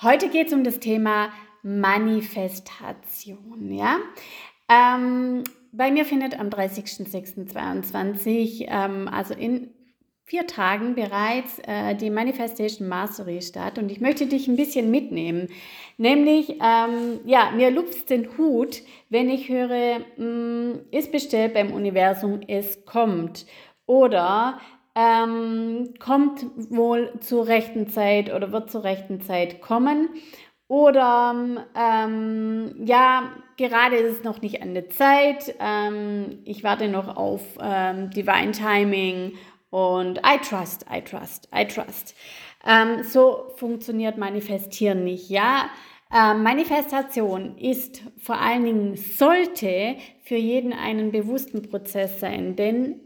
Heute geht es um das Thema Manifestation. Ja? Ähm, bei mir findet am 30.06.22, ähm, also in vier Tagen bereits, äh, die Manifestation Mastery statt. Und ich möchte dich ein bisschen mitnehmen. Nämlich, ähm, ja, mir lupft den Hut, wenn ich höre, mh, mm, ist bestellt beim Universum, es kommt. Oder ähm, kommt wohl zur rechten Zeit oder wird zur rechten Zeit kommen. Oder ähm, ja, gerade ist es noch nicht an der Zeit. Ähm, ich warte noch auf ähm, Divine Timing und I trust, I trust, I trust. Ähm, so funktioniert Manifestieren nicht. Ja, ähm, Manifestation ist vor allen Dingen sollte für jeden einen bewussten Prozess sein, denn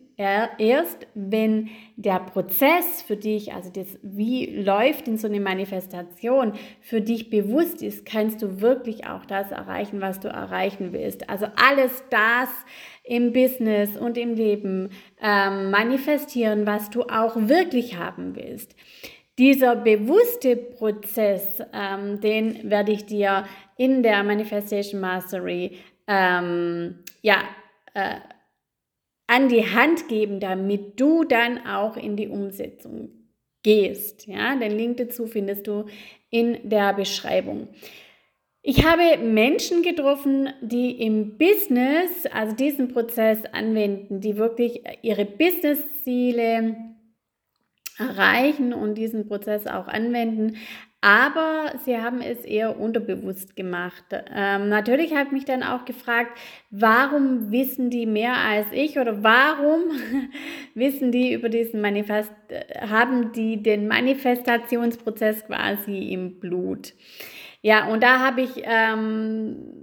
erst wenn der Prozess für dich, also das, wie läuft in so eine Manifestation, für dich bewusst ist, kannst du wirklich auch das erreichen, was du erreichen willst. Also alles das im Business und im Leben ähm, manifestieren, was du auch wirklich haben willst. Dieser bewusste Prozess, ähm, den werde ich dir in der Manifestation Mastery ähm, ja, äh, an die Hand geben, damit du dann auch in die Umsetzung gehst. Ja, den Link dazu findest du in der Beschreibung. Ich habe Menschen getroffen, die im Business, also diesen Prozess anwenden, die wirklich ihre Business-Ziele erreichen und diesen Prozess auch anwenden, aber sie haben es eher unterbewusst gemacht. Ähm, natürlich habe ich mich dann auch gefragt, warum wissen die mehr als ich oder warum wissen die über diesen Manifest, haben die den Manifestationsprozess quasi im Blut. Ja, und da habe ich ähm,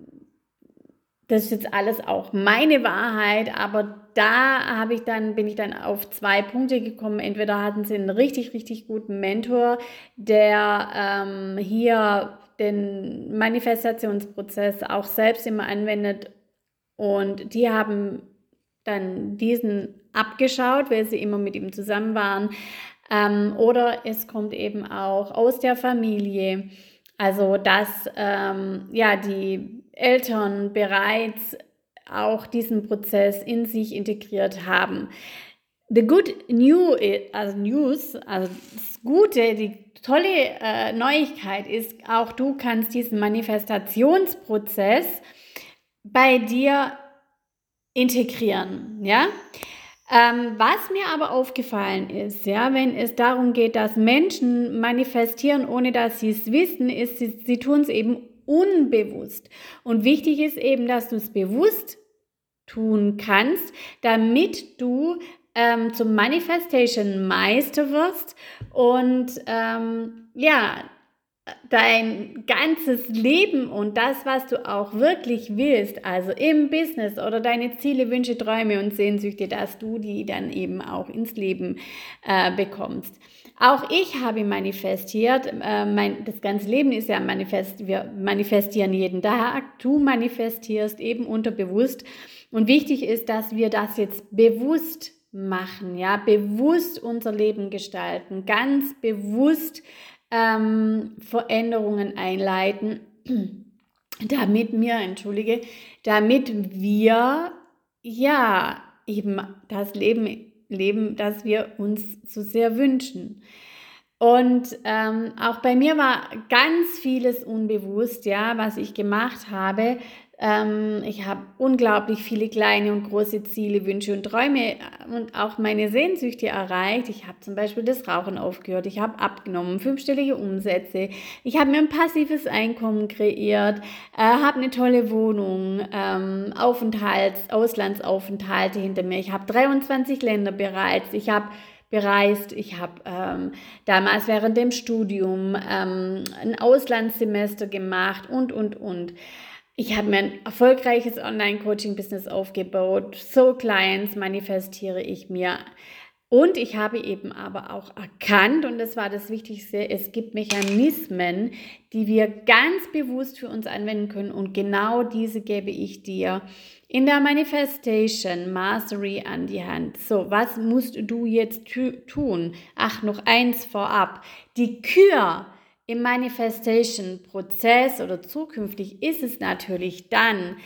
das ist jetzt alles auch meine Wahrheit, aber da habe ich dann, bin ich dann auf zwei Punkte gekommen. Entweder hatten sie einen richtig, richtig guten Mentor, der ähm, hier den Manifestationsprozess auch selbst immer anwendet und die haben dann diesen abgeschaut, weil sie immer mit ihm zusammen waren. Ähm, oder es kommt eben auch aus der Familie. Also, dass ähm, ja, die Eltern bereits auch diesen Prozess in sich integriert haben. The good new, also news, also das Gute, die tolle äh, Neuigkeit ist, auch du kannst diesen Manifestationsprozess bei dir integrieren, ja. Ähm, was mir aber aufgefallen ist, ja, wenn es darum geht, dass Menschen manifestieren, ohne dass sie es wissen, ist, sie, sie tun es eben unbewusst. Und wichtig ist eben, dass du es bewusst tun kannst, damit du ähm, zum Manifestation Meister wirst und ähm, ja, dein ganzes Leben und das, was du auch wirklich willst, also im Business oder deine Ziele, Wünsche, Träume und Sehnsüchte, dass du die dann eben auch ins Leben äh, bekommst. Auch ich habe manifestiert, äh, mein, das ganze Leben ist ja manifest, wir manifestieren jeden Tag, du manifestierst eben unterbewusst und wichtig ist, dass wir das jetzt bewusst machen, ja, bewusst unser Leben gestalten, ganz bewusst ähm, Veränderungen einleiten, damit wir, entschuldige, damit wir ja eben das Leben leben, das wir uns so sehr wünschen. Und ähm, auch bei mir war ganz vieles unbewusst, ja, was ich gemacht habe. Ähm, ich habe unglaublich viele kleine und große Ziele, Wünsche und Träume äh, und auch meine Sehnsüchte erreicht. Ich habe zum Beispiel das Rauchen aufgehört, ich habe abgenommen, fünfstellige Umsätze, ich habe mir ein passives Einkommen kreiert, äh, habe eine tolle Wohnung, ähm, Aufenthalts-, Auslandsaufenthalte hinter mir. Ich habe 23 Länder bereits, ich habe bereist. Ich habe ähm, damals während dem Studium ähm, ein Auslandssemester gemacht und, und, und. Ich habe mir ein erfolgreiches Online-Coaching-Business aufgebaut. So Clients manifestiere ich mir. Und ich habe eben aber auch erkannt, und das war das Wichtigste, es gibt Mechanismen, die wir ganz bewusst für uns anwenden können. Und genau diese gebe ich dir in der Manifestation Mastery an die Hand. So, was musst du jetzt tun? Ach, noch eins vorab. Die Kür im Manifestation-Prozess oder zukünftig ist es natürlich dann,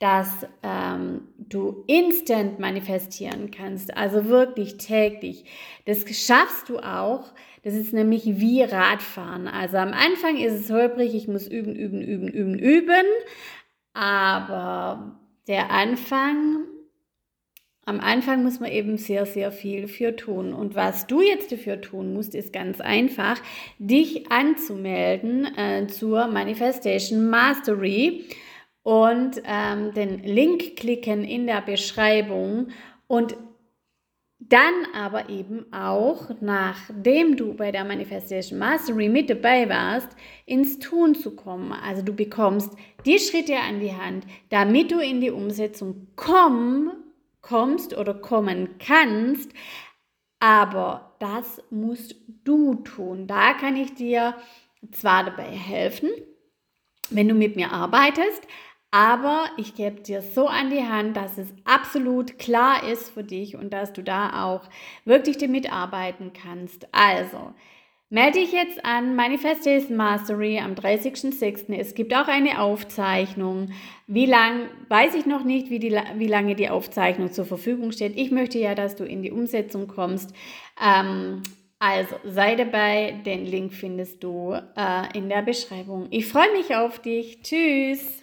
dass ähm, du instant manifestieren kannst, also wirklich täglich. Das schaffst du auch. Das ist nämlich wie Radfahren. Also am Anfang ist es holprig, ich muss üben, üben, üben, üben, üben. Aber der Anfang, am Anfang muss man eben sehr, sehr viel für tun. Und was du jetzt dafür tun musst, ist ganz einfach, dich anzumelden äh, zur Manifestation Mastery und ähm, den Link klicken in der Beschreibung und dann aber eben auch, nachdem du bei der Manifestation Mastery mit dabei warst, ins Tun zu kommen. Also du bekommst die Schritte an die Hand, damit du in die Umsetzung komm, kommst oder kommen kannst. Aber das musst du tun. Da kann ich dir zwar dabei helfen, wenn du mit mir arbeitest, aber ich gebe dir so an die Hand, dass es absolut klar ist für dich und dass du da auch wirklich damit arbeiten kannst. Also, melde dich jetzt an Manifestation Mastery am 30.06. Es gibt auch eine Aufzeichnung. Wie lang, weiß ich noch nicht, wie, die, wie lange die Aufzeichnung zur Verfügung steht. Ich möchte ja, dass du in die Umsetzung kommst. Ähm, also sei dabei, den Link findest du äh, in der Beschreibung. Ich freue mich auf dich. Tschüss.